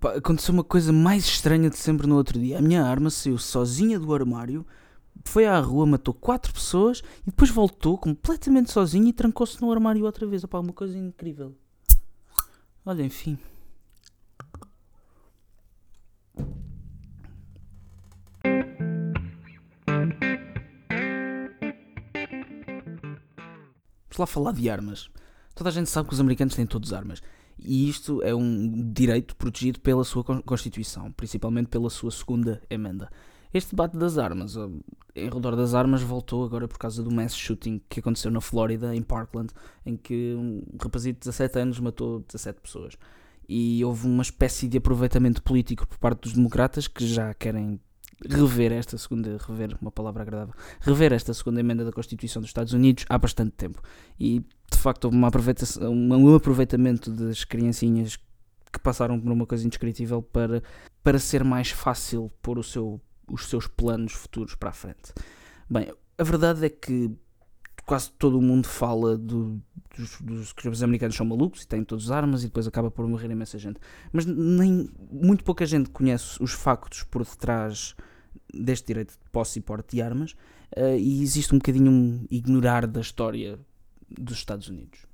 Aconteceu uma coisa mais estranha de sempre no outro dia. A minha arma saiu sozinha do armário, foi à rua, matou quatro pessoas e depois voltou completamente sozinha e trancou-se no armário outra vez. Opa, uma coisa incrível. Olha, enfim. Vamos lá falar de armas. Toda a gente sabe que os americanos têm todos armas. E isto é um direito protegido pela sua Constituição, principalmente pela sua segunda emenda. Este debate das armas, em redor das armas, voltou agora por causa do mass shooting que aconteceu na Flórida, em Parkland, em que um rapazito de 17 anos matou 17 pessoas. E houve uma espécie de aproveitamento político por parte dos democratas que já querem rever esta segunda, rever uma palavra agradável, rever esta segunda emenda da Constituição dos Estados Unidos há bastante tempo. E de facto houve uma aproveitação, um aproveitamento das criancinhas que passaram por uma coisa indescritível para, para ser mais fácil pôr o seu, os seus planos futuros para a frente. Bem, a verdade é que quase todo o mundo fala do, dos, dos que os americanos são malucos e têm todas as armas e depois acaba por morrer imensa gente. Mas nem muito pouca gente conhece os factos por detrás deste direito de posse e porte de armas uh, e existe um bocadinho um ignorar da história dos Estados Unidos.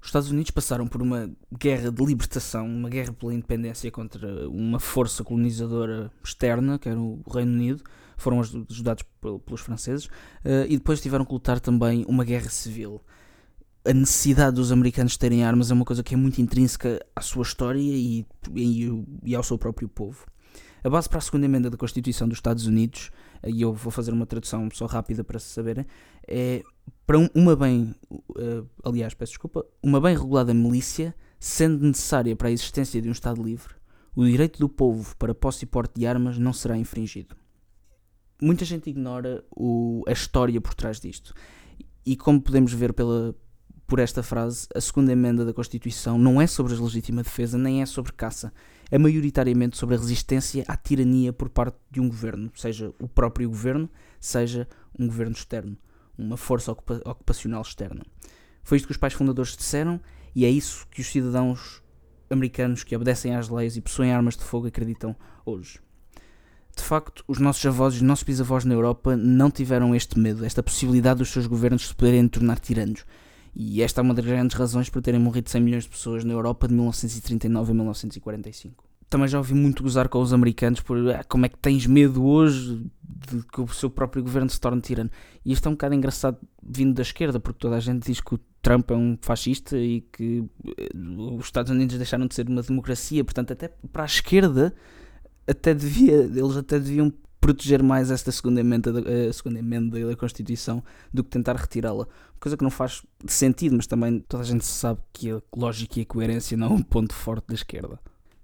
Os Estados Unidos passaram por uma guerra de libertação, uma guerra pela independência contra uma força colonizadora externa, que era o Reino Unido, foram ajudados pelos franceses, uh, e depois tiveram que lutar também uma guerra civil. A necessidade dos americanos terem armas é uma coisa que é muito intrínseca à sua história e, e, e ao seu próprio povo. A base para a segunda emenda da Constituição dos Estados Unidos, e eu vou fazer uma tradução só rápida para se saberem, é para uma bem, uh, aliás, peço desculpa, uma bem regulada milícia, sendo necessária para a existência de um Estado livre, o direito do povo para posse e porte de armas não será infringido. Muita gente ignora o, a história por trás disto. E como podemos ver pela, por esta frase, a segunda emenda da Constituição não é sobre a legítima defesa, nem é sobre caça. É maioritariamente sobre a resistência à tirania por parte de um governo, seja o próprio governo, seja um governo externo uma força ocupa ocupacional externa. Foi isto que os pais fundadores disseram e é isso que os cidadãos americanos que obedecem às leis e possuem armas de fogo acreditam hoje. De facto, os nossos avós e os nossos bisavós na Europa não tiveram este medo, esta possibilidade dos seus governos se poderem tornar tiranos. E esta é uma das grandes razões por terem morrido 100 milhões de pessoas na Europa de 1939 a 1945 também já ouvi muito gozar com os americanos por ah, como é que tens medo hoje de que o seu próprio governo se torne tirano. E isto é um bocado engraçado vindo da esquerda, porque toda a gente diz que o Trump é um fascista e que eh, os Estados Unidos deixaram de ser uma democracia, portanto, até para a esquerda, até devia, eles até deviam proteger mais esta segunda emenda, da, a segunda emenda da Constituição do que tentar retirá-la. Coisa que não faz sentido, mas também toda a gente sabe que a lógica e a coerência não é um ponto forte da esquerda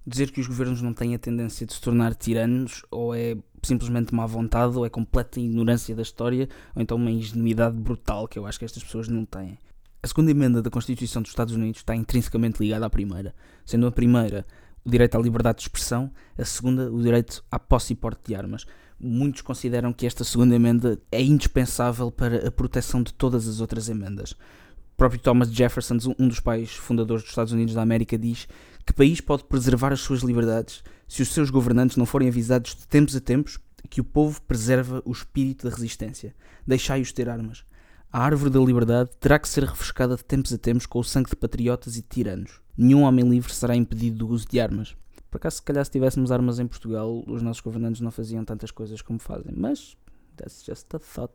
dizer que os governos não têm a tendência de se tornar tiranos ou é simplesmente má vontade ou é completa ignorância da história ou então uma ingenuidade brutal que eu acho que estas pessoas não têm. A segunda emenda da Constituição dos Estados Unidos está intrinsecamente ligada à primeira, sendo a primeira o direito à liberdade de expressão, a segunda o direito à posse e porte de armas. Muitos consideram que esta segunda emenda é indispensável para a proteção de todas as outras emendas. O próprio Thomas Jefferson, um dos pais fundadores dos Estados Unidos da América, diz que país pode preservar as suas liberdades se os seus governantes não forem avisados de tempos a tempos que o povo preserva o espírito da resistência? Deixai-os ter armas. A árvore da liberdade terá que ser refrescada de tempos a tempos com o sangue de patriotas e de tiranos. Nenhum homem livre será impedido do uso de armas. Por acaso, se calhar, se tivéssemos armas em Portugal, os nossos governantes não faziam tantas coisas como fazem. Mas, that's just a thought.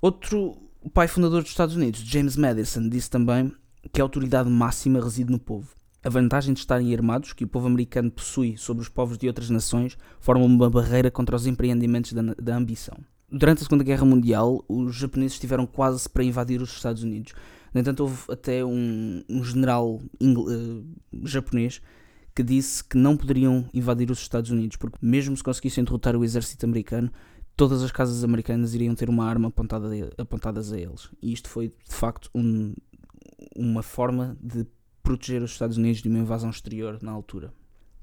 Outro pai fundador dos Estados Unidos, James Madison, disse também que a autoridade máxima reside no povo. A vantagem de estarem armados, que o povo americano possui sobre os povos de outras nações, forma uma barreira contra os empreendimentos da, da ambição. Durante a Segunda Guerra Mundial, os japoneses estiveram quase para invadir os Estados Unidos. No entanto, houve até um, um general uh, japonês que disse que não poderiam invadir os Estados Unidos, porque mesmo se conseguissem derrotar o exército americano, todas as casas americanas iriam ter uma arma apontada a, apontadas a eles. E isto foi, de facto, um, uma forma de proteger os Estados Unidos de uma invasão exterior na altura.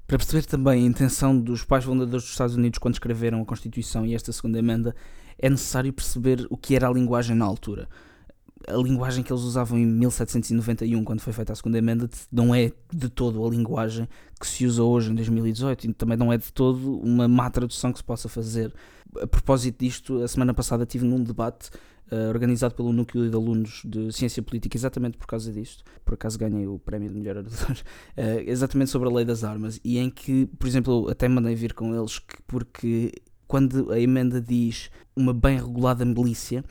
Para perceber também a intenção dos pais fundadores dos Estados Unidos quando escreveram a Constituição e esta segunda emenda, é necessário perceber o que era a linguagem na altura. A linguagem que eles usavam em 1791, quando foi feita a segunda emenda, não é de todo a linguagem que se usa hoje em 2018 e também não é de todo uma má tradução que se possa fazer. A propósito disto, a semana passada tive num debate uh, organizado pelo Núcleo de Alunos de Ciência Política, exatamente por causa disto. Por acaso ganhei o prémio de melhor orador, uh, exatamente sobre a lei das armas, e em que, por exemplo, até mandei vir com eles que, porque quando a emenda diz uma bem regulada milícia,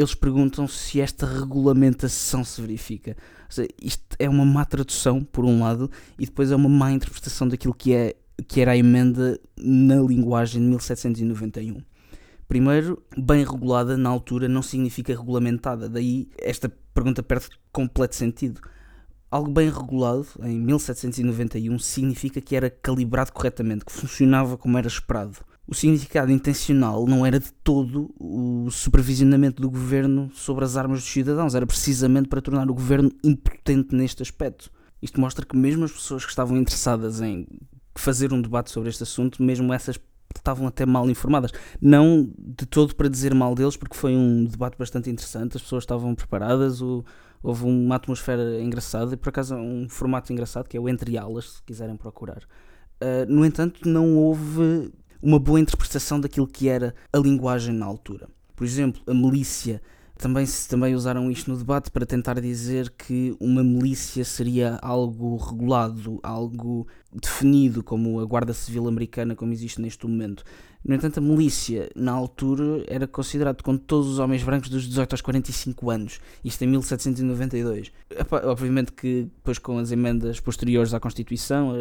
eles perguntam se esta regulamentação se verifica. Ou seja, isto é uma má tradução, por um lado, e depois é uma má interpretação daquilo que, é, que era a emenda na linguagem de 1791. Primeiro, bem regulada na altura não significa regulamentada, daí esta pergunta perde completo sentido. Algo bem regulado em 1791 significa que era calibrado corretamente, que funcionava como era esperado. O significado intencional não era de todo o supervisionamento do governo sobre as armas dos cidadãos, era precisamente para tornar o governo impotente neste aspecto. Isto mostra que mesmo as pessoas que estavam interessadas em fazer um debate sobre este assunto, mesmo essas estavam até mal informadas. Não de todo para dizer mal deles, porque foi um debate bastante interessante, as pessoas estavam preparadas, houve uma atmosfera engraçada e por acaso um formato engraçado que é o Entre Alas, se quiserem procurar. Uh, no entanto, não houve uma boa interpretação daquilo que era a linguagem na altura. Por exemplo, a milícia também, também usaram isto no debate para tentar dizer que uma milícia seria algo regulado, algo definido, como a Guarda Civil Americana, como existe neste momento. No entanto, a milícia, na altura, era considerado com todos os homens brancos dos 18 aos 45 anos, isto em 1792. Obviamente que depois com as emendas posteriores à Constituição,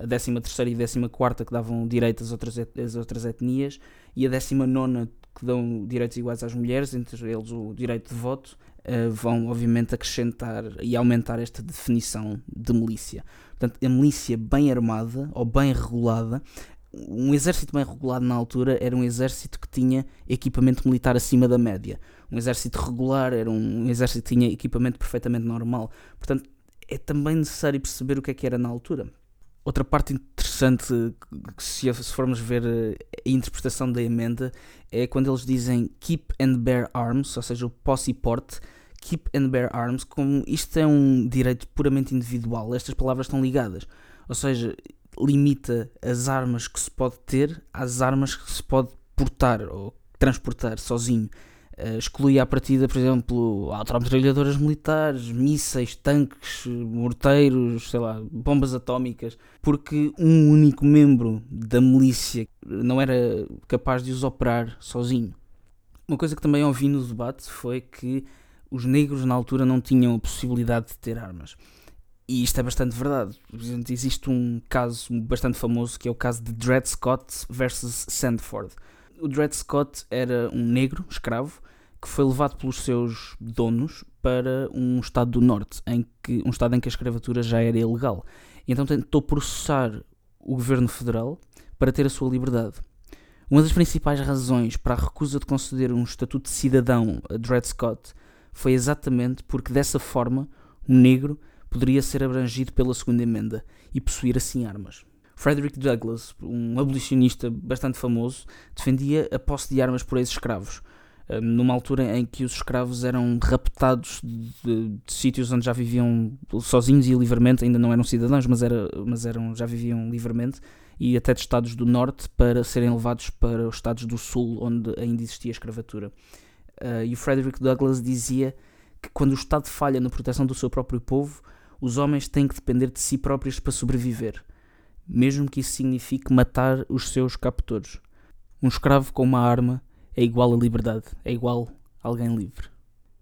a 13 e 14 que davam direito às outras, às outras etnias, e a 19 que dão direitos iguais às mulheres, entre eles o direito de voto, uh, vão obviamente acrescentar e aumentar esta definição de milícia. Portanto, a milícia bem armada ou bem regulada, um exército bem regulado na altura era um exército que tinha equipamento militar acima da média. Um exército regular era um exército que tinha equipamento perfeitamente normal. Portanto, é também necessário perceber o que é que era na altura. Outra parte interessante, se formos ver eh, a interpretação da emenda, é quando eles dizem keep and bear arms, ou seja, o posse e porte, keep and bear arms, como isto é um direito puramente individual, estas palavras estão ligadas. Ou seja, limita as armas que se pode ter às armas que se pode portar ou transportar sozinho. Uh, exclui à partida, por exemplo, autometralhadoras militares, mísseis, tanques, morteiros, sei lá, bombas atómicas, porque um único membro da milícia não era capaz de os operar sozinho. Uma coisa que também ouvi no debate foi que os negros na altura não tinham a possibilidade de ter armas. E isto é bastante verdade. Existe um caso bastante famoso que é o caso de Dred Scott versus Sandford o Dred Scott era um negro, escravo, que foi levado pelos seus donos para um estado do norte, em que, um estado em que a escravatura já era ilegal. E então tentou processar o governo federal para ter a sua liberdade. Uma das principais razões para a recusa de conceder um estatuto de cidadão a Dred Scott foi exatamente porque dessa forma um negro poderia ser abrangido pela segunda emenda e possuir assim armas. Frederick Douglass, um abolicionista bastante famoso, defendia a posse de armas por ex-escravos, eh, numa altura em que os escravos eram raptados de, de, de, sítios onde já viviam sozinhos e livremente, ainda não eram cidadãos, mas, era, mas eram, já viviam livremente, e até de estados do norte para serem levados para os estados do sul, onde ainda existia escravatura. Uh, e o Frederick Douglass dizia que quando o Estado falha na proteção do seu próprio povo, os homens têm que depender de si próprios para sobreviver mesmo que isso signifique matar os seus captores. Um escravo com uma arma é igual à liberdade, é igual a alguém livre.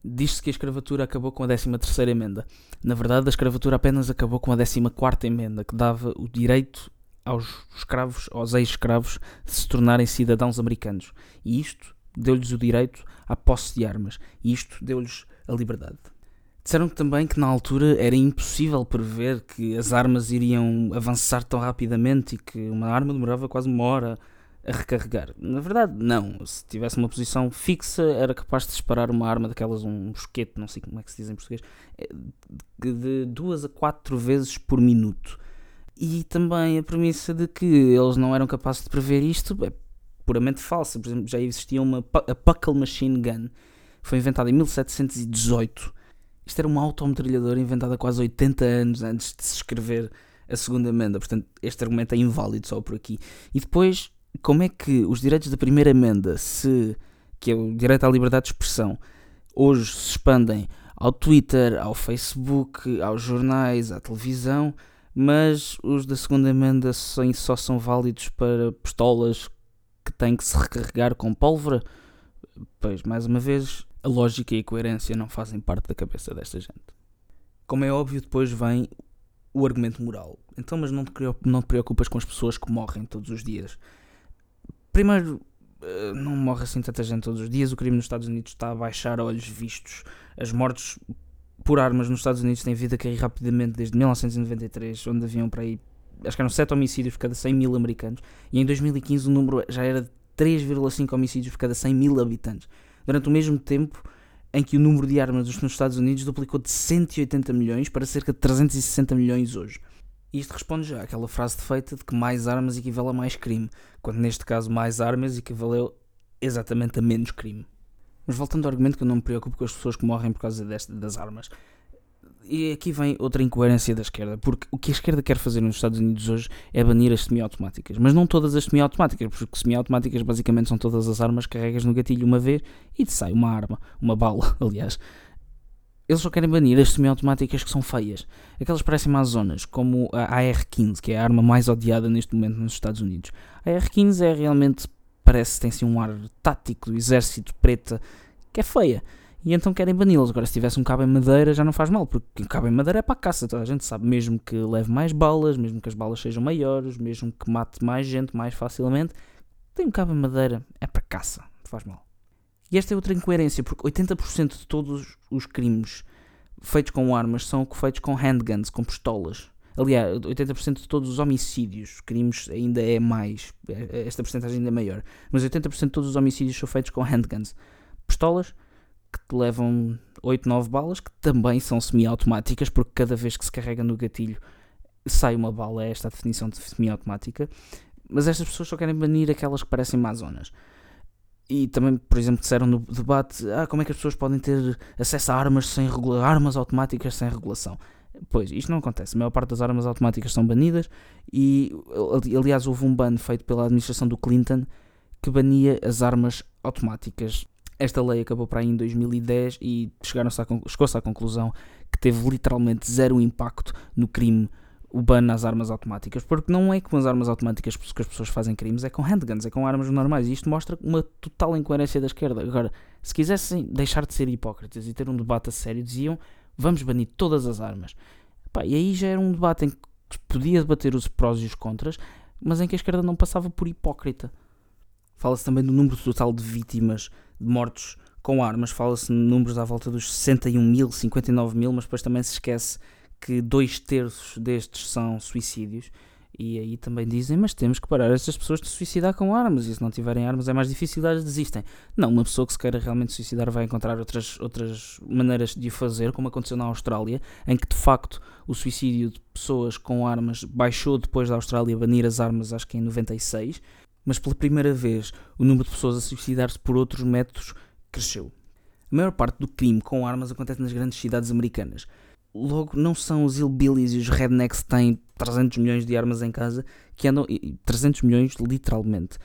Diz-se que a escravatura acabou com a 13 emenda. Na verdade, a escravatura apenas acabou com a 14 emenda, que dava o direito aos escravos, aos ex-escravos, de se tornarem cidadãos americanos. E isto deu-lhes o direito à posse de armas. E isto deu-lhes a liberdade. Disseram também que na altura era impossível prever que as armas iriam avançar tão rapidamente e que uma arma demorava quase uma hora a recarregar. Na verdade, não. Se tivesse uma posição fixa, era capaz de disparar uma arma daquelas, um mosquete, não sei como é que se diz em português, eh, de duas a quatro vezes por minuto. E também a premissa de que eles não eram capazes de prever isto é puramente falsa. Por exemplo, já existia uma a Puckle Machine Gun foi inventada em 1718. Isto era uma autometralhadora inventada quase 80 anos antes de se escrever a segunda emenda. Portanto, este argumento é inválido só por aqui. E depois, como é que os direitos da primeira emenda, se, que é o direito à liberdade de expressão, hoje se expandem ao Twitter, ao Facebook, aos jornais, à televisão, mas os da segunda emenda só são válidos para pistolas que têm que se recarregar com pólvora? Pois, mais uma vez, a lógica e a coerência não fazem parte da cabeça desta gente. Como é óbvio, depois vem o argumento moral. Então, mas não te, não te preocupas com as pessoas que morrem todos os dias. Primeiro, eh, não morre assim tanta gente todos os dias. O crime nos Estados Unidos está a baixar a olhos vistos. As mortes por armas nos Estados Unidos têm vindo a cair rapidamente desde 1993, onde haviam para aí, acho que eram 7 homicídios por cada 100 mil americanos. E em 2015 o número já era de 3,5 homicídios por cada 100 mil habitantes. Durante o mesmo tempo, em que o número de armas nos Estados Unidos duplicou de 180 milhões para cerca de 360 milhões hoje. Isto responde já àquela frase feita de que mais armas equivale a mais crime, quando neste caso mais armas equivaleu exatamente a menos crime. Mas voltando ao argumento que eu não me preocupo com as pessoas que morrem por causa deste, das armas. E aqui vem outra incoerência da esquerda, porque o que a esquerda quer fazer nos Estados Unidos hoje é banir as semiautomáticas, mas não todas as semiautomáticas, porque semiautomáticas basicamente são todas as armas que carregas no gatilho uma vez e te sai uma arma, uma bala, aliás. Eles só querem banir as semiautomáticas que são feias, aquelas que parecem zonas, como a AR-15, que é a arma mais odiada neste momento nos Estados Unidos. A AR-15 é realmente, parece que tem assim um ar tático do exército preta, que é feia e então querem bani-los. Agora, se tivesse um cabo em madeira, já não faz mal, porque um cabo em madeira é para a caça, toda a gente sabe. Mesmo que leve mais balas, mesmo que as balas sejam maiores, mesmo que mate mais gente mais facilmente, tem um cabo em madeira, é para caça, faz mal. E esta é outra incoerência, porque 80% de todos os crimes feitos com armas são feitos com handguns, com pistolas. Aliás, 80% de todos os homicídios, crimes ainda é mais, é, esta porcentagem ainda é maior, mas 80% de todos os homicídios são feitos com handguns. Pistolas, que te levam 8, 9 balas, que também são semiautomáticas, porque cada vez que se carrega no gatilho sai uma bala, é esta a definição de semiautomática. Mas estas pessoas só querem banir aquelas que parecem mazonas. E também, por exemplo, disseram no debate: ah, como é que as pessoas podem ter acesso a armas sem regula armas automáticas sem regulação? Pois, isto não acontece. A maior parte das armas automáticas são banidas e, aliás, houve um ban feito pela administração do Clinton que bania as armas automáticas esta lei acabou para aí em 2010 e chegaram-se chegou-se à conclusão que teve literalmente zero impacto no crime o ban nas armas automáticas, porque não é com as armas automáticas que as pessoas fazem crimes, é com handguns, é com armas normais, e isto mostra uma total incoerência da esquerda. Agora, se quisessem deixar de ser hipócritas e ter um debate a sério, diziam vamos banir todas as armas. Pá, e aí já era um debate em que podia debater os prós e os contras, mas em que a esquerda não passava por hipócrita. Fala-se também do número total de vítimas de mortos com armas, fala-se de números à volta dos 61 mil, 59 mil, mas depois também se esquece que dois terços destes são suicídios. E aí também dizem, mas temos que parar estas pessoas de se suicidar com armas, e se não tiverem armas é mais difícil, elas desistem. Não, uma pessoa que se queira realmente suicidar vai encontrar outras, outras maneiras de o fazer, como aconteceu na Austrália, em que de facto o suicídio de pessoas com armas baixou depois da Austrália banir as armas, acho que em 96, mas pela primeira vez o número de pessoas a suicidar-se por outros métodos cresceu. A maior parte do crime com armas acontece nas grandes cidades americanas. Logo, não são os hillbillies e os rednecks que têm 300 milhões de armas em casa que andam. 300 milhões, literalmente.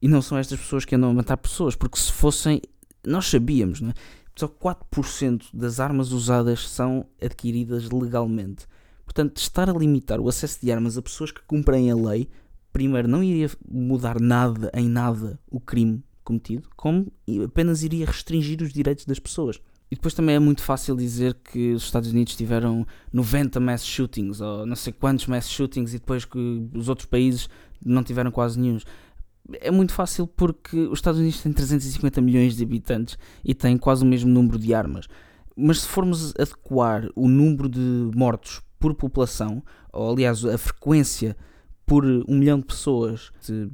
E não são estas pessoas que andam a matar pessoas, porque se fossem. Nós sabíamos, não é? Só 4% das armas usadas são adquiridas legalmente. Portanto, estar a limitar o acesso de armas a pessoas que cumprem a lei primeiro, não iria mudar nada em nada o crime cometido, como apenas iria restringir os direitos das pessoas. E depois também é muito fácil dizer que os Estados Unidos tiveram 90 mass shootings, ou não sei quantos mass shootings, e depois que os outros países não tiveram quase nenhum. É muito fácil porque os Estados Unidos têm 350 milhões de habitantes e têm quase o mesmo número de armas. Mas se formos adequar o número de mortos por população, ou aliás a frequência por um milhão de pessoas de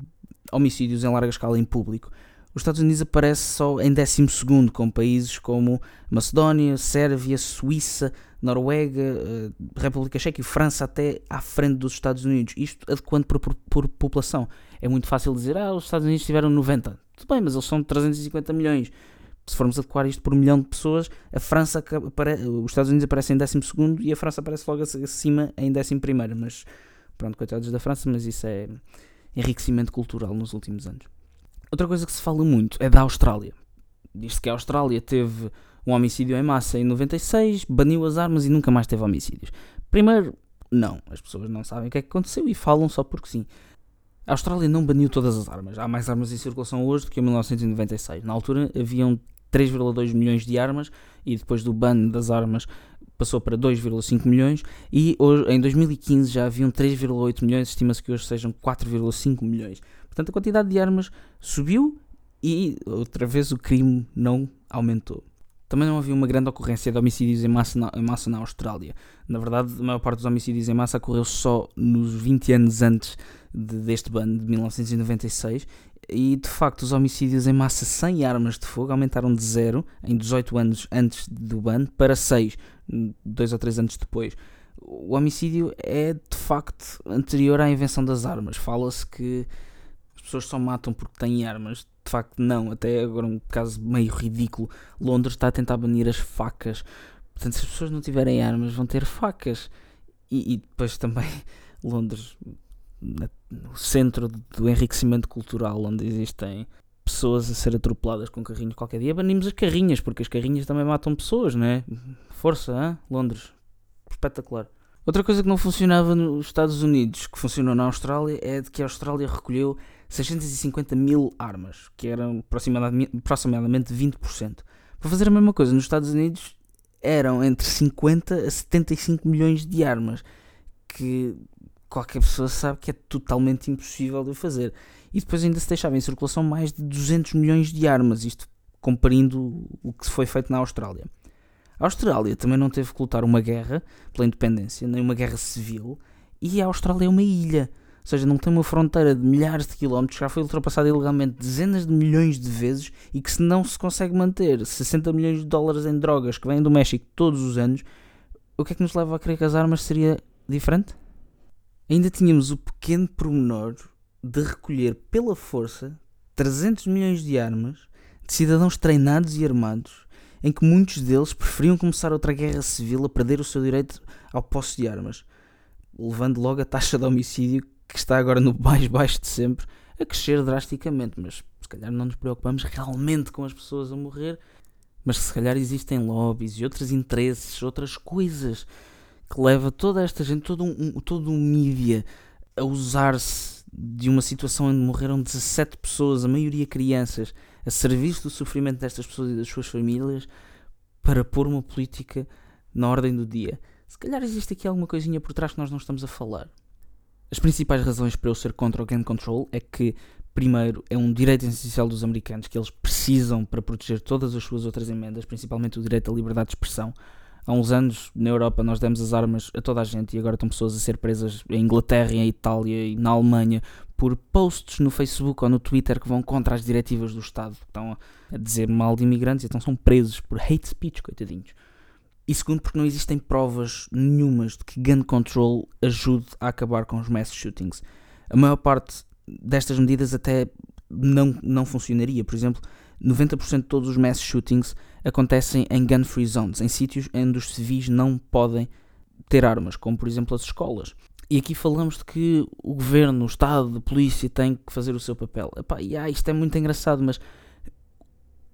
homicídios em larga escala em público, os Estados Unidos aparece só em 12 com países como Macedónia, Sérvia, Suíça, Noruega, eh, República Checa e França até à frente dos Estados Unidos. Isto adequando por, por, por, população. É muito fácil dizer, ah, os Estados Unidos tiveram 90. Tudo bem, mas eles são 350 milhões. se formos adequar isto por um milhão de pessoas, a França, os Estados Unidos aparecem em 12 e a França aparece logo acima em 11. Mas pronto, coitados da França, mas isso é enriquecimento cultural nos últimos anos. Outra coisa que se fala muito é da Austrália. Diz-se que a Austrália teve um homicídio em massa em 96, baniu as armas e nunca mais teve homicídios. Primeiro, não, as pessoas não sabem o que é que aconteceu e falam só porque sim. A Austrália não baniu todas as armas. Há mais armas em circulação hoje do que em 1996. Na altura haviam 3,2 milhões de armas e depois do ban das armas passou para 2,5 milhões e hoje, em 2015 já haviam 3,8 milhões, estima-se que hoje sejam 4,5 milhões. Portanto, a quantidade de armas subiu e outra vez o crime não aumentou. Também não havia uma grande ocorrência de homicídios em massa na, em massa na Austrália. Na verdade, a maior parte dos homicídios em massa ocorreu só nos 20 anos antes de, deste ban, de 1996. E de facto, os homicídios em massa sem armas de fogo aumentaram de zero em 18 anos antes do ban para 6, dois ou três anos depois. O homicídio é de facto anterior à invenção das armas. Fala-se que as pessoas só matam porque têm armas de facto não. Até agora um caso meio ridículo. Londres está a tentar banir as facas. Portanto, se as pessoas não tiverem armas, vão ter facas. E, e depois também Londres, no centro do enriquecimento cultural, onde existem pessoas a ser atropeladas com carrinhos qualquer dia, banimos as carrinhas, porque as carrinhas também matam pessoas, não é? Força, hein? Londres. Espetacular. Outra coisa que não funcionava nos Estados Unidos, que funcionou na Austrália, é de que a Austrália recolheu 650 mil armas, que eram aproximadamente, aproximadamente 20%. Para fazer a mesma coisa, nos Estados Unidos eram entre 50 a 75 milhões de armas, que qualquer pessoa sabe que é totalmente impossível de fazer. E depois ainda se deixava em circulação mais de 200 milhões de armas, isto comparando o que foi feito na Austrália. A Austrália também não teve que lutar uma guerra pela independência, nem uma guerra civil, e a Austrália é uma ilha. Ou seja, não tem uma fronteira de milhares de quilómetros, já foi ultrapassada ilegalmente dezenas de milhões de vezes e que se não se consegue manter 60 milhões de dólares em drogas que vêm do México todos os anos, o que é que nos leva a crer que as armas seria diferente? Ainda tínhamos o pequeno pormenor de recolher pela força 300 milhões de armas de cidadãos treinados e armados, em que muitos deles preferiam começar outra guerra civil a perder o seu direito ao posse de armas, levando logo a taxa de homicídio que está agora no mais baixo de sempre, a crescer drasticamente. Mas se calhar não nos preocupamos realmente com as pessoas a morrer, mas se calhar existem lobbies e outros interesses, outras coisas que leva toda esta gente, todo um, todo um mídia a usar-se de uma situação onde morreram 17 pessoas, a maioria crianças, a serviço do sofrimento destas pessoas e das suas famílias, para pôr uma política na ordem do dia. Se calhar existe aqui alguma coisinha por trás que nós não estamos a falar. As principais razões para eu ser contra o gun control é que, primeiro, é um direito essencial dos americanos que eles precisam para proteger todas as suas outras emendas, principalmente o direito à liberdade de expressão. Há uns anos, na Europa, nós demos as armas a toda a gente e agora estão pessoas a ser presas em Inglaterra, em Itália e na Alemanha por posts no Facebook ou no Twitter que vão contra as diretivas do Estado, que estão a dizer mal de imigrantes, então são presos por hate speech, coitadinhos. E segundo, porque não existem provas nenhumas de que gun control ajude a acabar com os mass shootings. A maior parte destas medidas até não, não funcionaria. Por exemplo, 90% de todos os mass shootings acontecem em gun-free zones, em sítios onde os civis não podem ter armas, como por exemplo as escolas. E aqui falamos de que o governo, o Estado, a polícia tem que fazer o seu papel. Epá, yeah, isto é muito engraçado, mas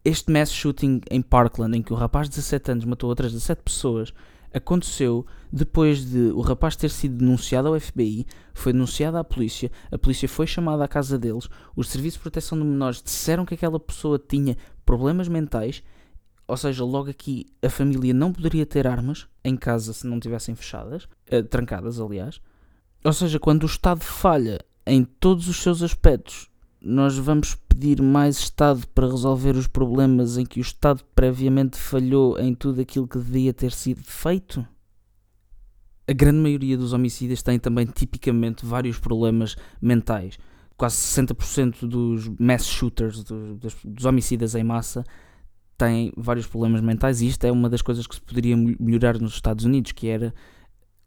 este mass shooting em Parkland, em que o rapaz de 17 anos matou outras 17 pessoas, aconteceu depois de o rapaz ter sido denunciado ao FBI, foi denunciado à polícia, a polícia foi chamada à casa deles, os serviços de proteção de menores disseram que aquela pessoa tinha problemas mentais, ou seja, logo aqui a família não poderia ter armas em casa se não tivessem fechadas, eh, trancadas, aliás. Ou seja, quando o Estado falha em todos os seus aspectos nós vamos pedir mais Estado para resolver os problemas em que o Estado previamente falhou em tudo aquilo que devia ter sido feito? A grande maioria dos homicídios tem também tipicamente vários problemas mentais. Quase 60% dos mass shooters, dos, dos homicidas em massa, têm vários problemas mentais e isto é uma das coisas que se poderia melhorar nos Estados Unidos, que era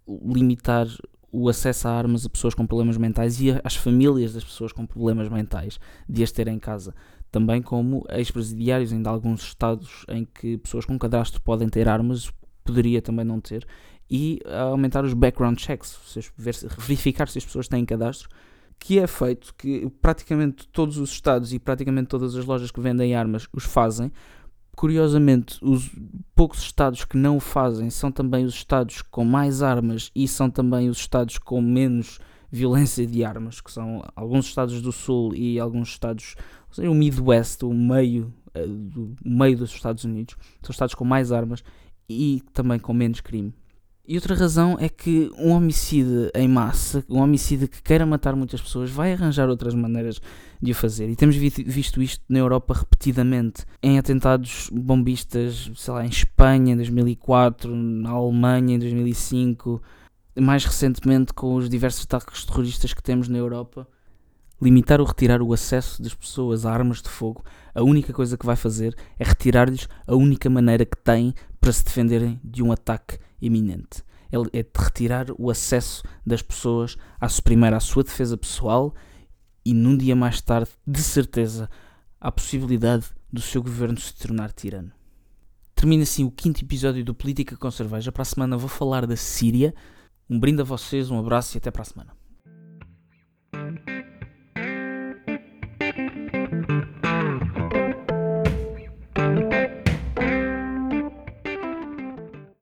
limitar o acesso a armas a pessoas com problemas mentais e às famílias das pessoas com problemas mentais de as ter em casa. também como ex-presidiários em alguns estados em que pessoas com cadastro podem ter armas, poderia também não ter, e aumentar os background checks, ver, verificar se as pessoas têm cadastro, que é feito, que praticamente todos os estados e praticamente todas as lojas que vendem armas os fazem. Curiosamente, os poucos estados que não o fazem são também os estados com mais armas e são também os estados com menos violência de armas, que são alguns estados do sul e alguns estados, ou seja, o Midwest, o meio, eh, do, meio dos Estados Unidos, são estados com mais armas e também com menos crime. E outra razão é que um homicida em massa, um homicida que queira matar muitas pessoas, vai arranjar outras maneiras de o fazer. E temos visto isto na Europa repetidamente, em atentados bombistas, sei lá, em Espanha em 2004, na Alemanha em 2005, mais recentemente com os diversos ataques terroristas que temos na Europa. Limitar ou retirar o acesso das pessoas a armas de fogo, a única coisa que vai fazer é retirar-lhes a única maneira que têm para se defenderem de um ataque iminente. É de retirar o acesso das pessoas à, primeiro à sua defesa pessoal e num dia mais tarde, de certeza, à possibilidade do seu governo se tornar tirano. Termina assim o quinto episódio do Política com Cerveja. Para a semana vou falar da Síria. Um brinde a vocês, um abraço e até para a semana.